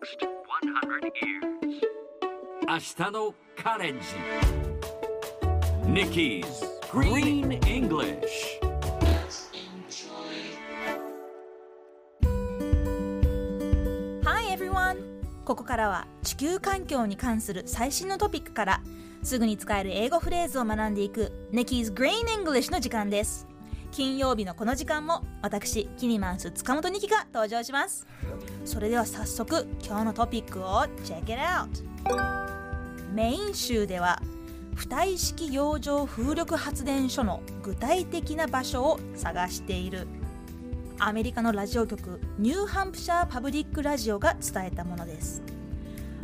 next 100 years. 明日のカレンジ Nikki's Green English Hi everyone! ここからは地球環境に関する最新のトピックからすぐに使える英語フレーズを学んでいく Nikki's Green English の時間です金曜日のこの時間も私キニマンス塚本ニキが登場します。それでは早速今日のトピックを Check it out メイン州では浮体式洋上風力発電所の具体的な場所を探している。アメリカのラジオ局ニューハンプシャーパブリックラジオが伝えたものです。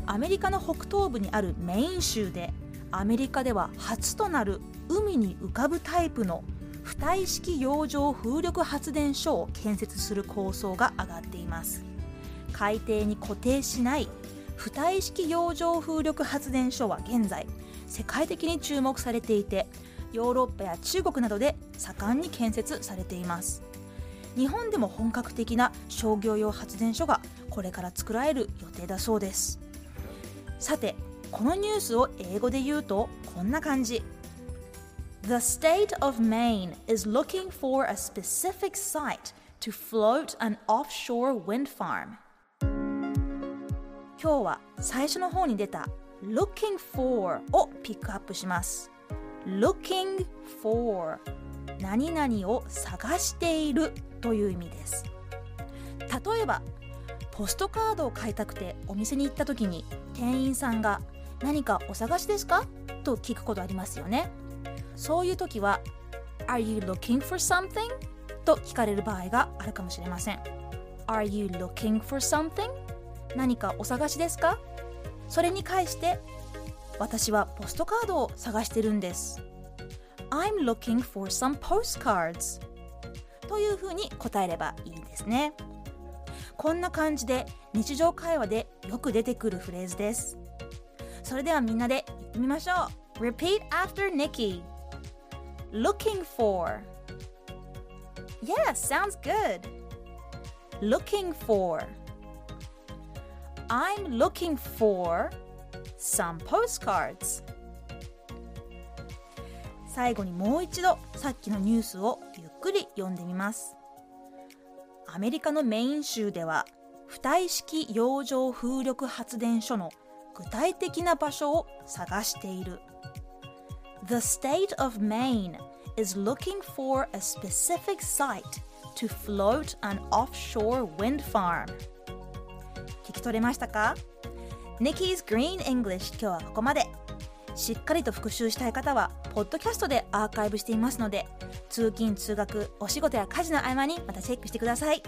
アメリカの北東部にあるメイン州でアメリカでは初となる海に浮かぶタイプの浮体式洋上風力発電所を建設する構想が上がっています。海底に固定しない浮体式洋上風力発電所は現在世界的に注目されていてヨーロッパや中国などで盛んに建設されています。日本でも本格的な商業用発電所がこれから作られる予定だそうです。さてこのニュースを英語で言うとこんな感じ。The state of Maine is looking for a specific site to float an offshore wind farm 今日は最初の方に出た looking for をピックアップします looking for 何々を探しているという意味です例えばポストカードを買いたくてお店に行った時に店員さんが「何かお探しですか?」と聞くことありますよねそういう時は「Are you looking for something?」と聞かれる場合があるかもしれません。Are you looking for something? 何かお探しですか？それに返して私はポストカードを探してるんです。I'm looking for some postcards というふうに答えればいいですね。こんな感じで日常会話でよく出てくるフレーズです。それではみんなで言ってみましょう。Repeat after Nikki Looking for. Yeah, sounds good. Looking for. I'm looking for some postcards. 最後にもう一度さっきのニュースをゆっくり読んでみます。アメリカのメイン州では浮体式洋上風力発電所の具体的な場所を探している。The state of Maine is looking for a specific site to float an offshore wind farm 聞き取れましたか Nikki's Green English 今日はここまでしっかりと復習したい方はポッドキャストでアーカイブしていますので通勤通学お仕事や家事の合間にまたチェックしてください